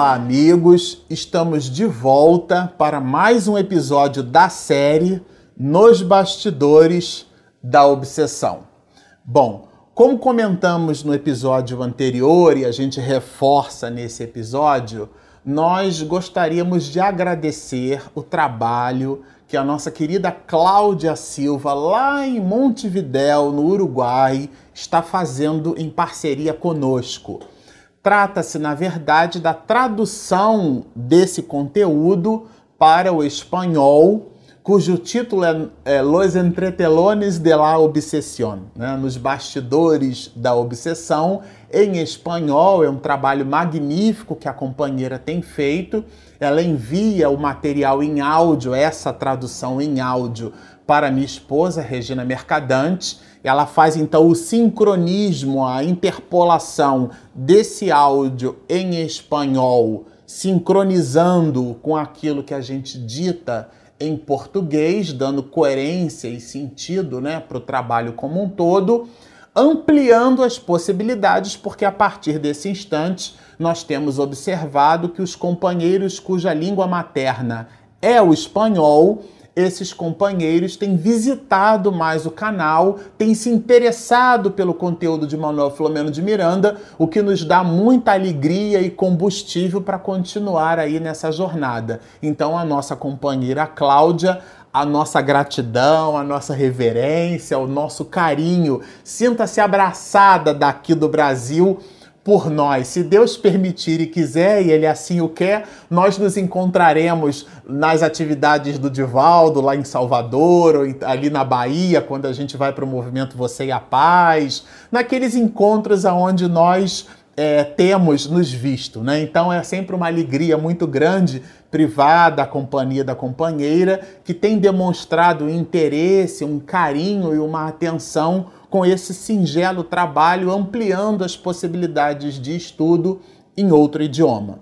Olá, amigos! Estamos de volta para mais um episódio da série Nos Bastidores da Obsessão. Bom, como comentamos no episódio anterior e a gente reforça nesse episódio, nós gostaríamos de agradecer o trabalho que a nossa querida Cláudia Silva, lá em Montevidéu, no Uruguai, está fazendo em parceria conosco. Trata-se, na verdade, da tradução desse conteúdo para o espanhol, cujo título é, é Los Entretelones de la Obsesión, né? nos bastidores da obsessão. Em espanhol, é um trabalho magnífico que a companheira tem feito. Ela envia o material em áudio, essa tradução em áudio, para minha esposa, Regina Mercadante ela faz então o sincronismo, a interpolação desse áudio em espanhol, sincronizando com aquilo que a gente dita em português, dando coerência e sentido né, para o trabalho como um todo, ampliando as possibilidades, porque a partir desse instante nós temos observado que os companheiros cuja língua materna é o espanhol esses companheiros têm visitado mais o canal, têm se interessado pelo conteúdo de Manuel Filomeno de Miranda, o que nos dá muita alegria e combustível para continuar aí nessa jornada. Então, a nossa companheira Cláudia a nossa gratidão, a nossa reverência, o nosso carinho. Sinta-se abraçada daqui do Brasil por nós. Se Deus permitir e quiser, e Ele assim o quer, nós nos encontraremos nas atividades do Divaldo, lá em Salvador, ou ali na Bahia, quando a gente vai para o movimento Você e a Paz, naqueles encontros aonde nós é, temos nos visto, né? Então é sempre uma alegria muito grande privada, a companhia da companheira, que tem demonstrado interesse, um carinho e uma atenção com esse singelo trabalho, ampliando as possibilidades de estudo em outro idioma.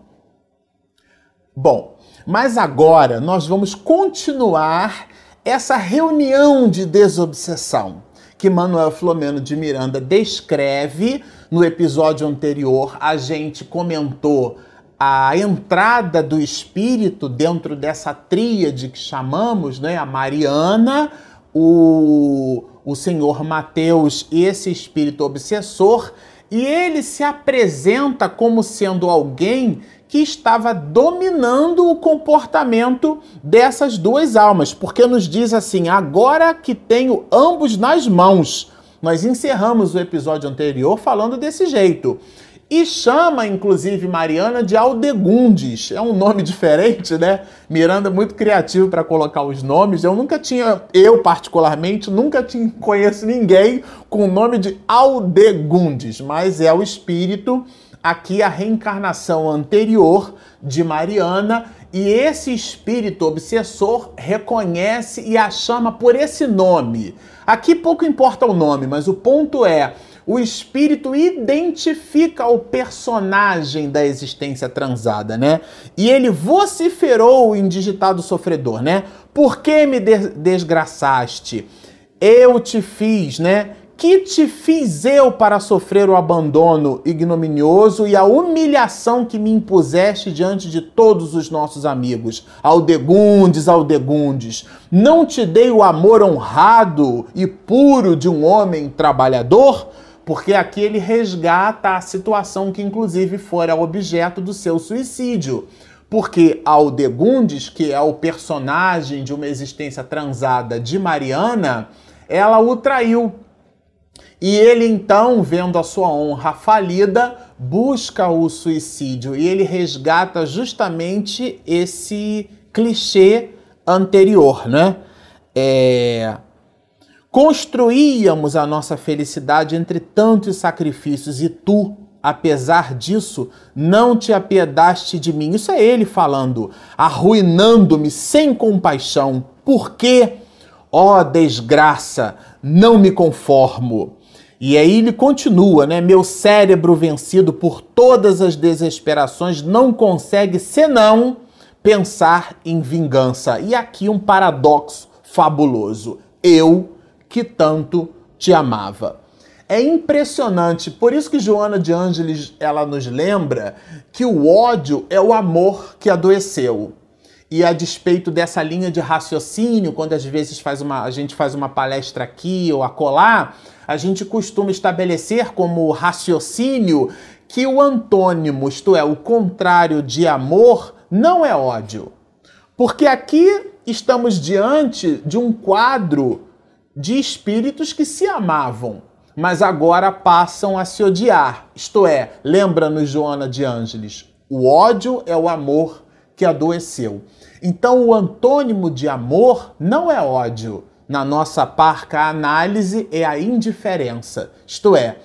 Bom, mas agora nós vamos continuar essa reunião de desobsessão que Manuel Flomeno de Miranda descreve no episódio anterior. A gente comentou a entrada do espírito dentro dessa tríade que chamamos, né, a Mariana, o o senhor Mateus e esse espírito obsessor, e ele se apresenta como sendo alguém que estava dominando o comportamento dessas duas almas, porque nos diz assim: agora que tenho ambos nas mãos. Nós encerramos o episódio anterior falando desse jeito. E chama, inclusive, Mariana de Aldegundes. É um nome diferente, né? Miranda muito criativo para colocar os nomes. Eu nunca tinha, eu particularmente, nunca tinha, conheço ninguém com o nome de Aldegundes, mas é o espírito, aqui a reencarnação anterior de Mariana. E esse espírito obsessor reconhece e a chama por esse nome. Aqui pouco importa o nome, mas o ponto é o espírito identifica o personagem da existência transada, né? E ele vociferou o indigitado sofredor, né? Por que me desgraçaste? Eu te fiz, né? Que te fiz eu para sofrer o abandono ignominioso e a humilhação que me impuseste diante de todos os nossos amigos? Aldegundes, Aldegundes, não te dei o amor honrado e puro de um homem trabalhador? Porque aqui ele resgata a situação que, inclusive, fora objeto do seu suicídio. Porque Aldegundes, que é o personagem de uma existência transada de Mariana, ela o traiu. E ele então, vendo a sua honra falida, busca o suicídio e ele resgata justamente esse clichê anterior, né? É, Construíamos a nossa felicidade entre tantos sacrifícios e tu, apesar disso, não te apiedaste de mim. Isso é ele falando, arruinando-me sem compaixão. Por quê? Ó oh, desgraça, não me conformo. E aí ele continua, né? Meu cérebro vencido por todas as desesperações não consegue senão pensar em vingança. E aqui um paradoxo fabuloso. Eu que tanto te amava. É impressionante. Por isso que Joana de Ângeles ela nos lembra que o ódio é o amor que adoeceu. E a despeito dessa linha de raciocínio, quando às vezes faz uma, a gente faz uma palestra aqui ou acolá, a gente costuma estabelecer como raciocínio que o antônimo, isto é, o contrário de amor, não é ódio. Porque aqui estamos diante de um quadro de espíritos que se amavam, mas agora passam a se odiar. Isto é, lembra-nos Joana de Ângeles, o ódio é o amor que adoeceu. Então, o antônimo de amor não é ódio. Na nossa parca análise, é a indiferença. Isto é,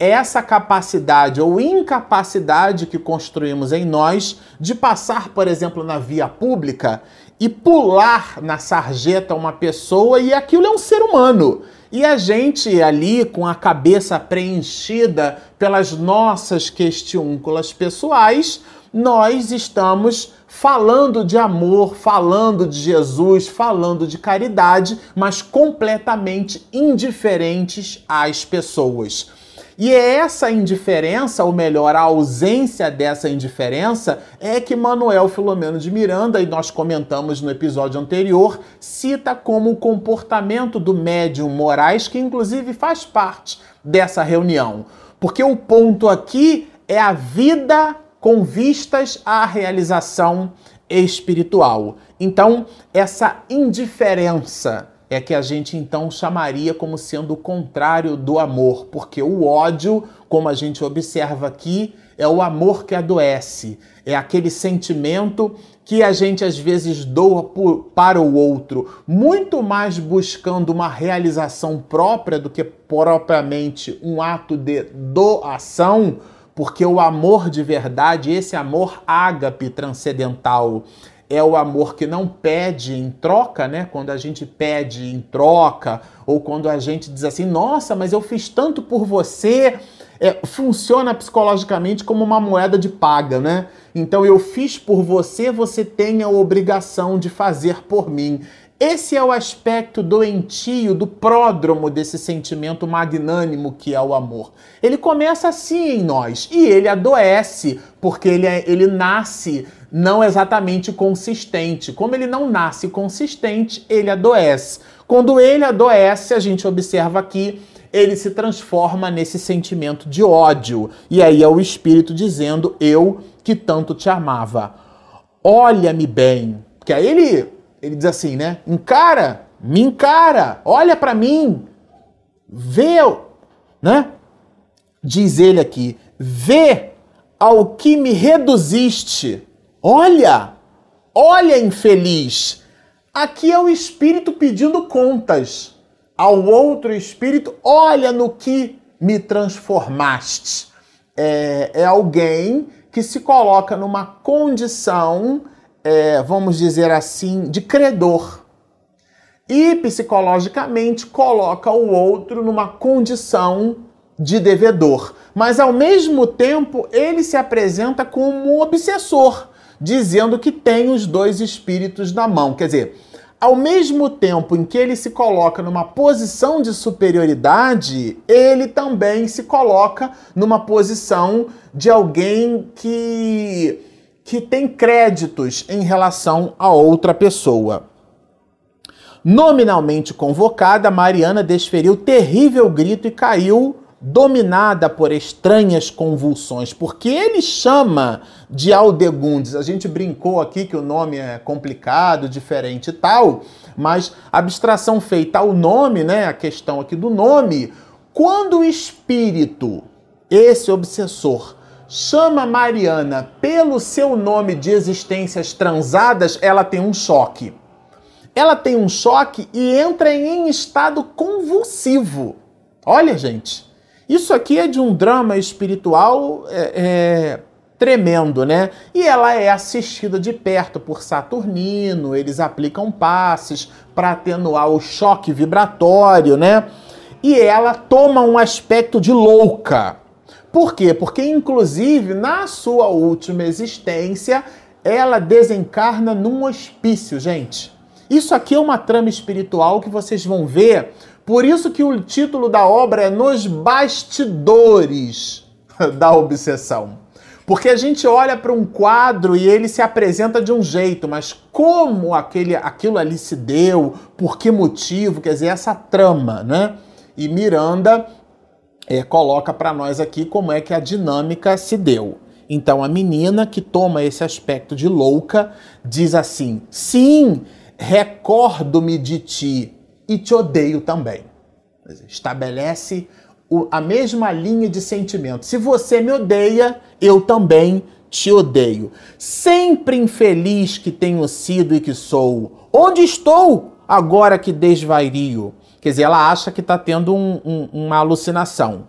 é essa capacidade ou incapacidade que construímos em nós de passar, por exemplo, na via pública e pular na sarjeta uma pessoa e aquilo é um ser humano. E a gente ali com a cabeça preenchida pelas nossas questiúnculas pessoais, nós estamos falando de amor, falando de Jesus, falando de caridade, mas completamente indiferentes às pessoas. E é essa indiferença, ou melhor, a ausência dessa indiferença, é que Manuel Filomeno de Miranda, e nós comentamos no episódio anterior, cita como o comportamento do médium Moraes, que inclusive faz parte dessa reunião. Porque o ponto aqui é a vida com vistas à realização espiritual. Então, essa indiferença é que a gente então chamaria como sendo o contrário do amor, porque o ódio, como a gente observa aqui, é o amor que adoece, é aquele sentimento que a gente às vezes doa por, para o outro, muito mais buscando uma realização própria do que propriamente um ato de doação porque o amor de verdade, esse amor ágape transcendental, é o amor que não pede em troca, né? Quando a gente pede em troca, ou quando a gente diz assim, nossa, mas eu fiz tanto por você, é, funciona psicologicamente como uma moeda de paga, né? Então eu fiz por você, você tem a obrigação de fazer por mim. Esse é o aspecto doentio, do pródromo desse sentimento magnânimo que é o amor. Ele começa assim em nós e ele adoece, porque ele, é, ele nasce não exatamente consistente. Como ele não nasce consistente, ele adoece. Quando ele adoece, a gente observa aqui, ele se transforma nesse sentimento de ódio. E aí é o espírito dizendo: Eu que tanto te amava. Olha-me bem. Que aí ele ele diz assim, né? Encara, me encara, olha para mim, vê, né? Diz ele aqui, vê ao que me reduziste. Olha, olha infeliz. Aqui é o espírito pedindo contas ao outro espírito. Olha no que me transformaste. É, é alguém que se coloca numa condição é, vamos dizer assim, de credor. E psicologicamente coloca o outro numa condição de devedor. Mas ao mesmo tempo ele se apresenta como um obsessor, dizendo que tem os dois espíritos na mão. Quer dizer, ao mesmo tempo em que ele se coloca numa posição de superioridade, ele também se coloca numa posição de alguém que que tem créditos em relação a outra pessoa. Nominalmente convocada, Mariana desferiu terrível grito e caiu dominada por estranhas convulsões, porque ele chama de Aldegundes. A gente brincou aqui que o nome é complicado, diferente e tal, mas abstração feita ao nome, né, a questão aqui do nome, quando o espírito, esse obsessor, chama Mariana pelo seu nome de existências transadas, ela tem um choque. Ela tem um choque e entra em estado convulsivo. Olha, gente, isso aqui é de um drama espiritual é, é, tremendo, né? E ela é assistida de perto por Saturnino, eles aplicam passes para atenuar o choque vibratório, né? E ela toma um aspecto de louca. Por quê? Porque, inclusive, na sua última existência, ela desencarna num hospício, gente. Isso aqui é uma trama espiritual que vocês vão ver Por isso que o título da obra é Nos Bastidores da Obsessão. Porque a gente olha para um quadro e ele se apresenta de um jeito, mas como aquele, aquilo ali se deu, por que motivo, quer dizer, essa trama, né? E Miranda é, coloca para nós aqui como é que a dinâmica se deu. Então a menina que toma esse aspecto de louca diz assim: sim, recordo-me de ti e te odeio também. Estabelece a mesma linha de sentimento. Se você me odeia, eu também te odeio. Sempre infeliz que tenho sido e que sou. Onde estou agora que desvario? Quer dizer, ela acha que está tendo um, um, uma alucinação.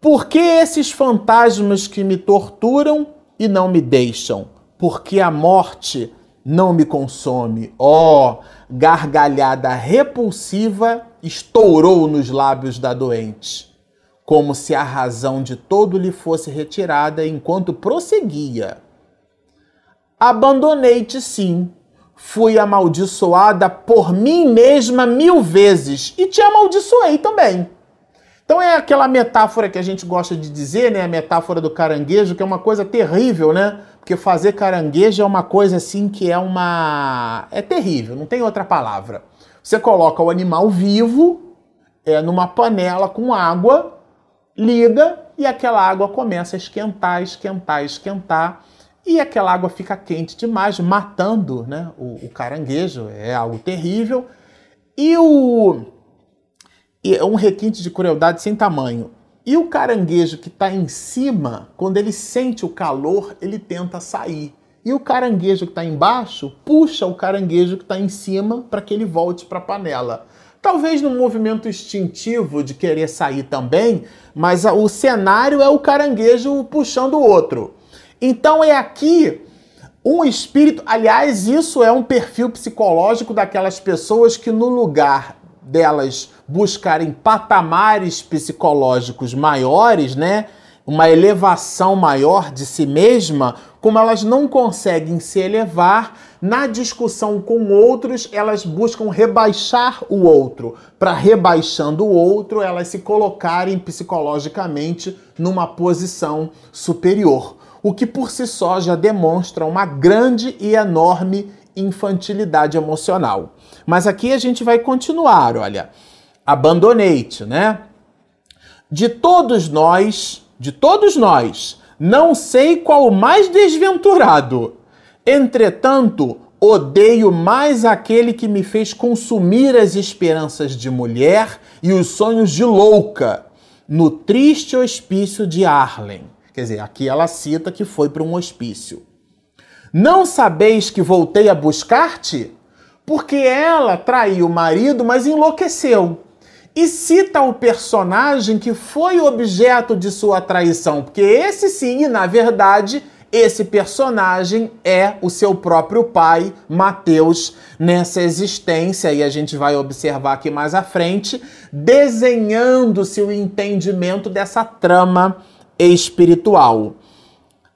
Por que esses fantasmas que me torturam e não me deixam? Porque a morte não me consome. Oh, gargalhada repulsiva estourou nos lábios da doente como se a razão de todo lhe fosse retirada enquanto prosseguia. Abandonei-te sim, fui amaldiçoada por mim mesma mil vezes e te amaldiçoei também. Então é aquela metáfora que a gente gosta de dizer, né? A metáfora do caranguejo, que é uma coisa terrível, né? Porque fazer caranguejo é uma coisa assim que é uma. É terrível, não tem outra palavra. Você coloca o animal vivo é, numa panela com água liga e aquela água começa a esquentar, esquentar, esquentar. E aquela água fica quente demais, matando né, o, o caranguejo. É algo terrível. E o. É um requinte de crueldade sem tamanho. E o caranguejo que está em cima, quando ele sente o calor, ele tenta sair. E o caranguejo que está embaixo puxa o caranguejo que está em cima para que ele volte para a panela. Talvez num movimento instintivo de querer sair também, mas o cenário é o caranguejo puxando o outro. Então é aqui um espírito. Aliás, isso é um perfil psicológico daquelas pessoas que, no lugar delas buscarem patamares psicológicos maiores, né? Uma elevação maior de si mesma, como elas não conseguem se elevar, na discussão com outros, elas buscam rebaixar o outro. Para rebaixando o outro, elas se colocarem psicologicamente numa posição superior. O que por si só já demonstra uma grande e enorme infantilidade emocional. Mas aqui a gente vai continuar, olha. Abandonei-te, né? De todos nós, de todos nós, não sei qual o mais desventurado Entretanto, odeio mais aquele que me fez consumir as esperanças de mulher e os sonhos de louca no triste hospício de Arlen. Quer dizer, aqui ela cita que foi para um hospício. Não sabeis que voltei a buscar-te? Porque ela traiu o marido, mas enlouqueceu. E cita o personagem que foi objeto de sua traição, porque esse sim, na verdade, esse personagem é o seu próprio pai, Mateus, nessa existência, e a gente vai observar aqui mais à frente, desenhando-se o entendimento dessa trama espiritual.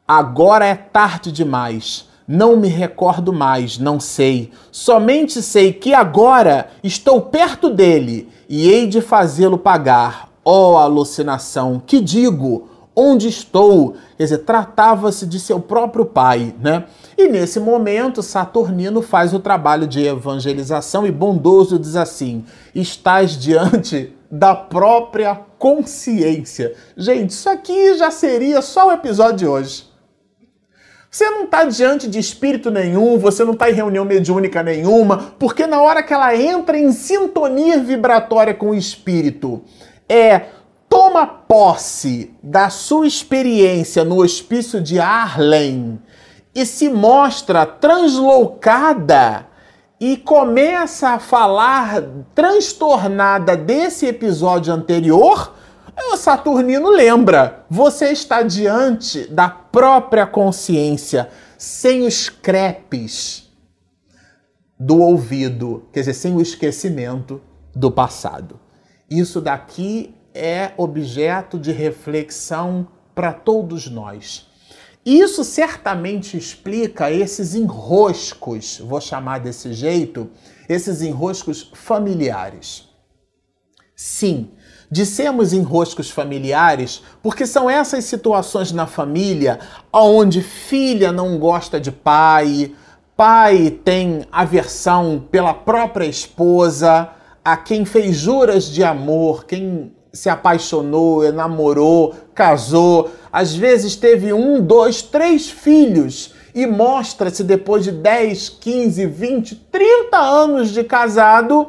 Agora é tarde demais. Não me recordo mais, não sei. Somente sei que agora estou perto dele e hei de fazê-lo pagar. Oh, alucinação! Que digo? onde estou. Quer dizer, tratava-se de seu próprio pai, né? E nesse momento, Saturnino faz o trabalho de evangelização e bondoso diz assim: estás diante da própria consciência. Gente, isso aqui já seria só o episódio de hoje. Você não está diante de espírito nenhum, você não está em reunião mediúnica nenhuma, porque na hora que ela entra em sintonia vibratória com o espírito, é toma posse da sua experiência no hospício de Arlen e se mostra translocada e começa a falar transtornada desse episódio anterior, o Saturnino lembra: você está diante da própria consciência, sem os crepes do ouvido, quer dizer, sem o esquecimento do passado. Isso daqui é objeto de reflexão para todos nós. Isso certamente explica esses enroscos, vou chamar desse jeito, esses enroscos familiares. Sim, dissemos enroscos familiares porque são essas situações na família onde filha não gosta de pai, pai tem aversão pela própria esposa, a quem fez juras de amor, quem se apaixonou, namorou, casou, às vezes teve um, dois, três filhos e mostra-se depois de 10, 15, 20, 30 anos de casado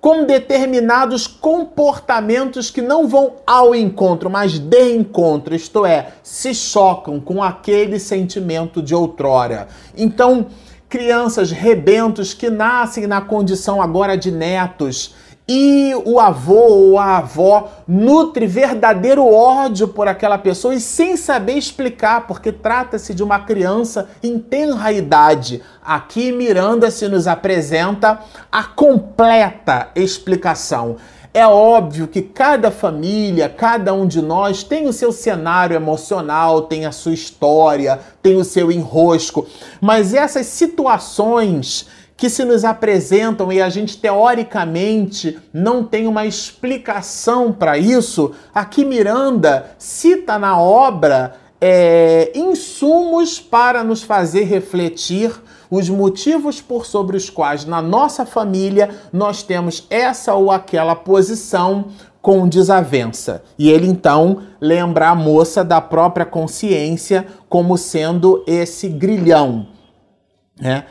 com determinados comportamentos que não vão ao encontro, mas de encontro, isto é, se chocam com aquele sentimento de outrora. Então, crianças rebentos que nascem na condição agora de netos e o avô ou a avó nutre verdadeiro ódio por aquela pessoa e sem saber explicar, porque trata-se de uma criança em tenra idade. Aqui Miranda se nos apresenta a completa explicação. É óbvio que cada família, cada um de nós tem o seu cenário emocional, tem a sua história, tem o seu enrosco, mas essas situações que se nos apresentam e a gente teoricamente não tem uma explicação para isso, aqui Miranda cita na obra é, insumos para nos fazer refletir os motivos por sobre os quais na nossa família nós temos essa ou aquela posição com desavença. E ele então lembra a moça da própria consciência como sendo esse grilhão. Né?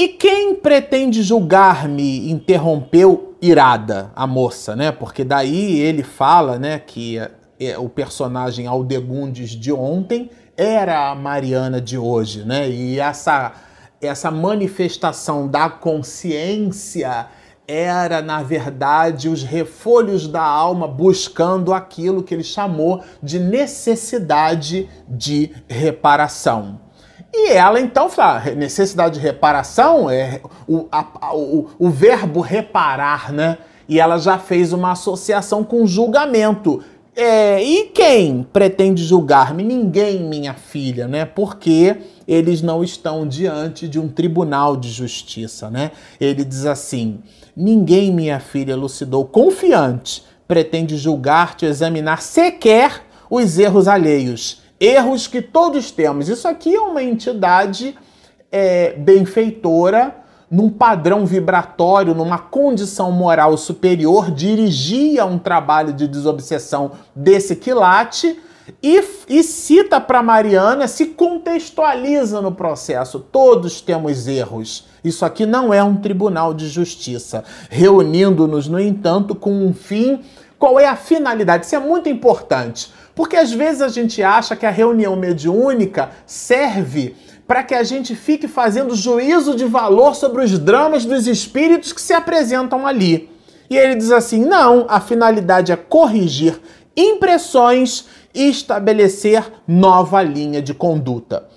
E quem pretende julgar-me? interrompeu irada a moça, né? Porque daí ele fala, né, que é, o personagem Aldegundes de ontem era a Mariana de hoje, né? E essa essa manifestação da consciência era, na verdade, os refolhos da alma buscando aquilo que ele chamou de necessidade de reparação. E ela então fala: necessidade de reparação é o, a, o, o verbo reparar, né? E ela já fez uma associação com julgamento. É, e quem pretende julgar-me? Ninguém, minha filha, né? Porque eles não estão diante de um tribunal de justiça, né? Ele diz assim: Ninguém, minha filha, elucidou confiante, pretende julgar-te, examinar sequer os erros alheios erros que todos temos. Isso aqui é uma entidade é, benfeitora, num padrão vibratório, numa condição moral superior, dirigia um trabalho de desobsessão desse quilate e, e cita para Mariana, se contextualiza no processo. Todos temos erros. Isso aqui não é um tribunal de justiça, reunindo-nos, no entanto, com um fim. Qual é a finalidade? Isso é muito importante. Porque às vezes a gente acha que a reunião mediúnica serve para que a gente fique fazendo juízo de valor sobre os dramas dos espíritos que se apresentam ali. E ele diz assim: não, a finalidade é corrigir impressões e estabelecer nova linha de conduta.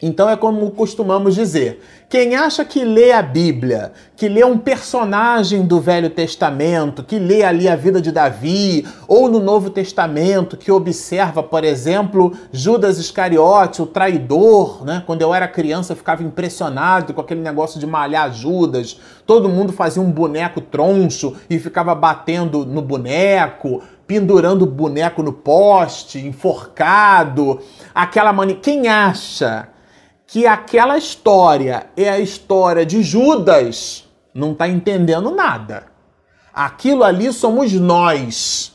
Então é como costumamos dizer: quem acha que lê a Bíblia, que lê um personagem do Velho Testamento, que lê ali a vida de Davi, ou no Novo Testamento, que observa, por exemplo, Judas Iscariote, o traidor, né? Quando eu era criança, eu ficava impressionado com aquele negócio de malhar Judas. Todo mundo fazia um boneco troncho e ficava batendo no boneco pendurando o boneco no poste, enforcado, aquela mani... Quem acha que aquela história é a história de Judas, não está entendendo nada. Aquilo ali somos nós.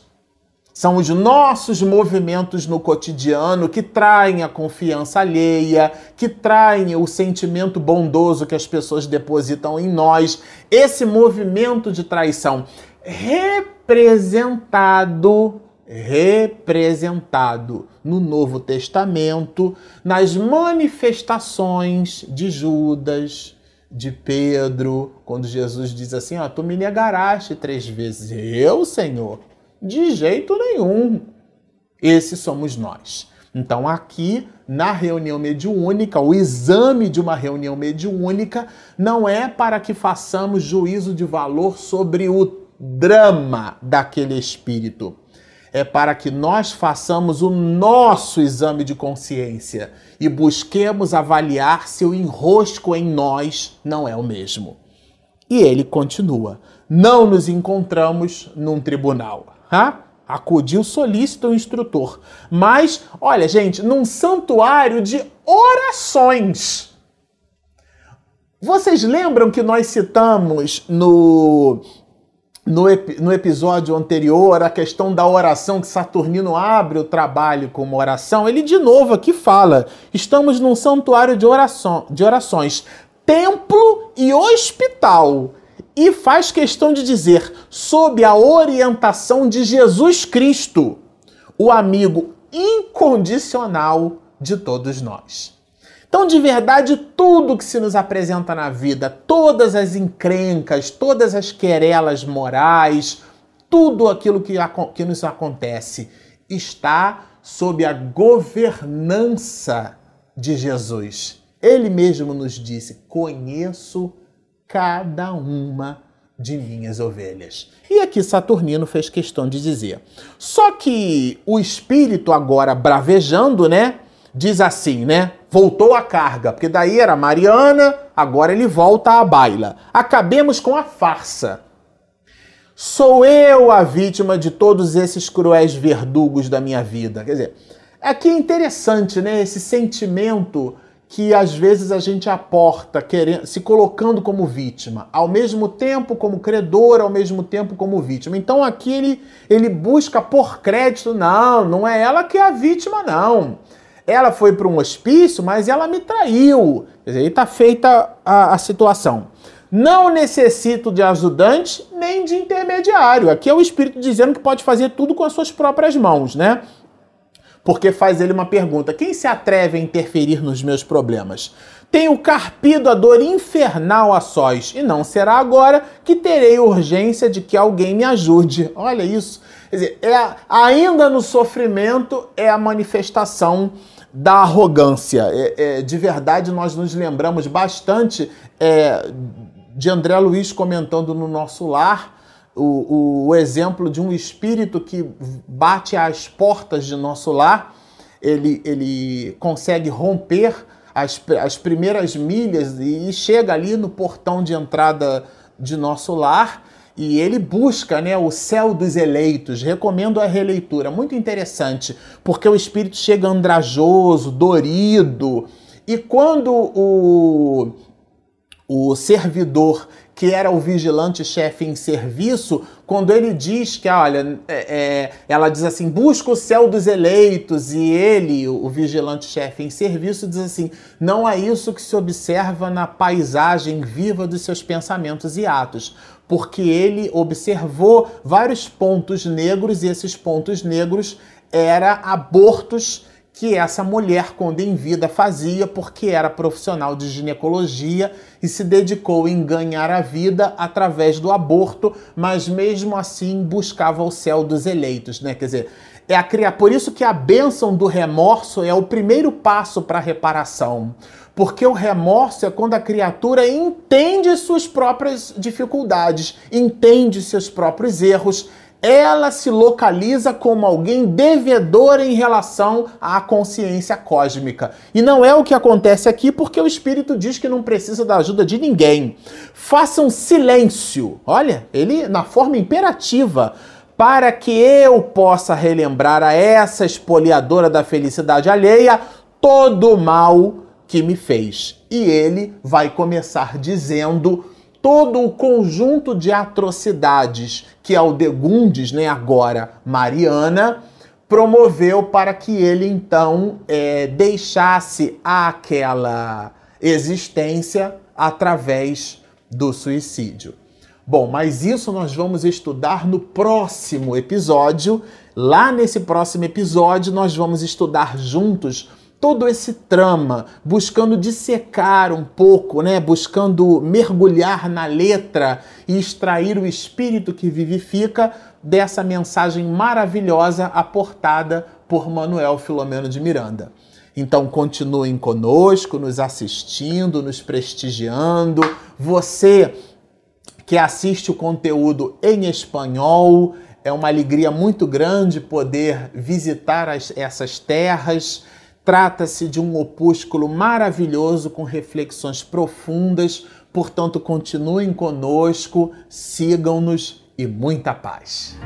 São os nossos movimentos no cotidiano que traem a confiança alheia, que traem o sentimento bondoso que as pessoas depositam em nós. Esse movimento de traição representado representado no Novo Testamento, nas manifestações de Judas, de Pedro, quando Jesus diz assim: Ó, tu me negaraste três vezes. Eu, Senhor, de jeito nenhum. Esses somos nós. Então, aqui na reunião mediúnica, o exame de uma reunião mediúnica não é para que façamos juízo de valor sobre o drama daquele espírito é para que nós façamos o nosso exame de consciência e busquemos avaliar se o enrosco em nós não é o mesmo. E ele continua: não nos encontramos num tribunal. Ha? Acudiu solícito o instrutor. Mas, olha, gente, num santuário de orações. Vocês lembram que nós citamos no, no, no, episódio anterior a questão da oração, que Saturnino abre o trabalho com uma oração? Ele de novo aqui fala: estamos num santuário de, oração, de orações, templo e hospital e faz questão de dizer, sob a orientação de Jesus Cristo, o amigo incondicional de todos nós. Então, de verdade, tudo que se nos apresenta na vida, todas as encrencas, todas as querelas morais, tudo aquilo que, que nos acontece está sob a governança de Jesus. Ele mesmo nos disse: Conheço cada uma de minhas ovelhas. E aqui Saturnino fez questão de dizer. Só que o espírito agora bravejando, né? Diz assim, né? Voltou a carga, porque daí era Mariana, agora ele volta à baila. Acabemos com a farsa. Sou eu a vítima de todos esses cruéis verdugos da minha vida. Quer dizer, aqui é interessante, né? Esse sentimento que às vezes a gente aporta, querendo, se colocando como vítima, ao mesmo tempo como credor, ao mesmo tempo como vítima. Então aqui ele, ele busca por crédito, não, não é ela que é a vítima, não. Ela foi para um hospício, mas ela me traiu. Quer dizer, aí está feita a, a situação. Não necessito de ajudante nem de intermediário. Aqui é o Espírito dizendo que pode fazer tudo com as suas próprias mãos, né? porque faz ele uma pergunta: quem se atreve a interferir nos meus problemas? Tenho carpido a dor infernal a sós, e não será agora que terei urgência de que alguém me ajude. Olha isso. Quer dizer, é, ainda no sofrimento é a manifestação da arrogância. É, é, de verdade, nós nos lembramos bastante é, de André Luiz comentando no nosso lar o, o, exemplo de um espírito que bate às portas de nosso lar, ele, ele consegue romper as, as primeiras milhas e chega ali no portão de entrada de nosso lar e ele busca né, o céu dos eleitos. Recomendo a releitura, muito interessante, porque o espírito chega andrajoso, dorido, e quando o, o servidor que era o vigilante-chefe em serviço, quando ele diz que, olha, é, é, ela diz assim, busca o céu dos eleitos, e ele, o vigilante-chefe em serviço, diz assim: não é isso que se observa na paisagem viva dos seus pensamentos e atos, porque ele observou vários pontos negros, e esses pontos negros eram abortos que essa mulher, quando em vida, fazia porque era profissional de ginecologia e se dedicou em ganhar a vida através do aborto, mas mesmo assim buscava o céu dos eleitos, né? Quer dizer, é a criar. Por isso que a bênção do remorso é o primeiro passo para a reparação. Porque o remorso é quando a criatura entende suas próprias dificuldades, entende seus próprios erros, ela se localiza como alguém devedor em relação à consciência cósmica. E não é o que acontece aqui, porque o espírito diz que não precisa da ajuda de ninguém. Façam silêncio. Olha, ele na forma imperativa. Para que eu possa relembrar a essa espoliadora da felicidade alheia todo o mal que me fez. E ele vai começar dizendo todo o conjunto de atrocidades que Aldegundes, né, agora Mariana, promoveu para que ele então é, deixasse aquela existência através do suicídio. Bom, mas isso nós vamos estudar no próximo episódio. Lá nesse próximo episódio, nós vamos estudar juntos todo esse trama, buscando dissecar um pouco, né, buscando mergulhar na letra e extrair o espírito que vivifica dessa mensagem maravilhosa aportada por Manuel Filomeno de Miranda. Então continuem conosco, nos assistindo, nos prestigiando. Você que assiste o conteúdo em espanhol, é uma alegria muito grande poder visitar as, essas terras. Trata-se de um opúsculo maravilhoso com reflexões profundas, portanto, continuem conosco, sigam-nos e muita paz.